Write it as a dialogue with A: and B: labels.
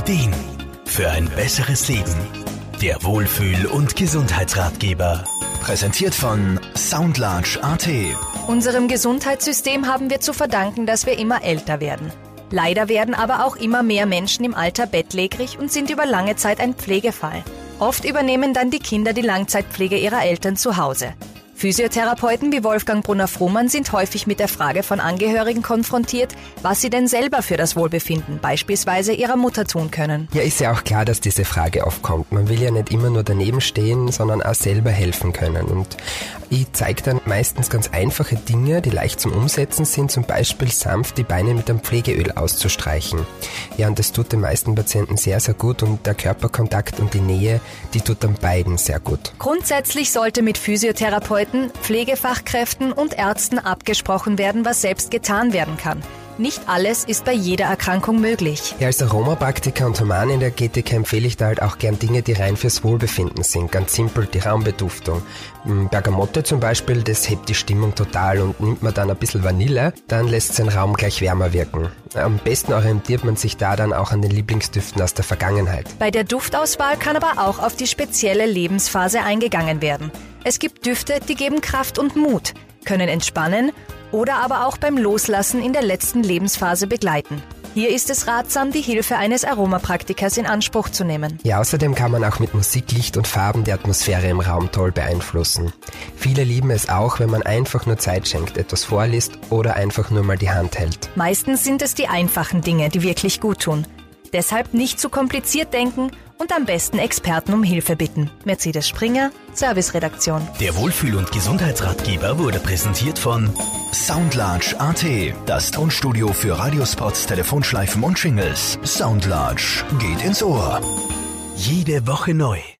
A: Ideen für ein besseres Leben. Der Wohlfühl- und Gesundheitsratgeber. Präsentiert von Soundlarge AT.
B: Unserem Gesundheitssystem haben wir zu verdanken, dass wir immer älter werden. Leider werden aber auch immer mehr Menschen im Alter bettlägerig und sind über lange Zeit ein Pflegefall. Oft übernehmen dann die Kinder die Langzeitpflege ihrer Eltern zu Hause. Physiotherapeuten wie Wolfgang Brunner-Frumann sind häufig mit der Frage von Angehörigen konfrontiert, was sie denn selber für das Wohlbefinden beispielsweise ihrer Mutter tun können.
C: Ja, ist ja auch klar, dass diese Frage aufkommt. Man will ja nicht immer nur daneben stehen, sondern auch selber helfen können. Und ich zeige dann meistens ganz einfache Dinge, die leicht zum Umsetzen sind, zum Beispiel sanft die Beine mit einem Pflegeöl auszustreichen. Ja, und das tut den meisten Patienten sehr, sehr gut und der Körperkontakt und die Nähe, die tut dann beiden sehr gut.
B: Grundsätzlich sollte mit Physiotherapeuten Therapeuten, Pflegefachkräften und Ärzten abgesprochen werden, was selbst getan werden kann. Nicht alles ist bei jeder Erkrankung möglich.
C: Ja, als Aromapraktiker und Human in der GTK empfehle ich da halt auch gern Dinge, die rein fürs Wohlbefinden sind. Ganz simpel die Raumbeduftung. Hm, Bergamotte zum Beispiel, das hebt die Stimmung total und nimmt man dann ein bisschen Vanille, dann lässt sein Raum gleich wärmer wirken. Am besten orientiert man sich da dann auch an den Lieblingsdüften aus der Vergangenheit.
B: Bei der Duftauswahl kann aber auch auf die spezielle Lebensphase eingegangen werden. Es gibt Düfte, die geben Kraft und Mut, können entspannen oder aber auch beim Loslassen in der letzten Lebensphase begleiten. Hier ist es ratsam, die Hilfe eines Aromapraktikers in Anspruch zu nehmen.
C: Ja, außerdem kann man auch mit Musik, Licht und Farben die Atmosphäre im Raum toll beeinflussen. Viele lieben es auch, wenn man einfach nur Zeit schenkt, etwas vorliest oder einfach nur mal die Hand hält.
B: Meistens sind es die einfachen Dinge, die wirklich gut tun. Deshalb nicht zu kompliziert denken und am besten Experten um Hilfe bitten. Mercedes Springer, Serviceredaktion.
A: Der Wohlfühl- und Gesundheitsratgeber wurde präsentiert von Soundlarge AT, das Tonstudio für Radiospots, Telefonschleifen und Shingles. Soundlarge geht ins Ohr. Jede Woche neu.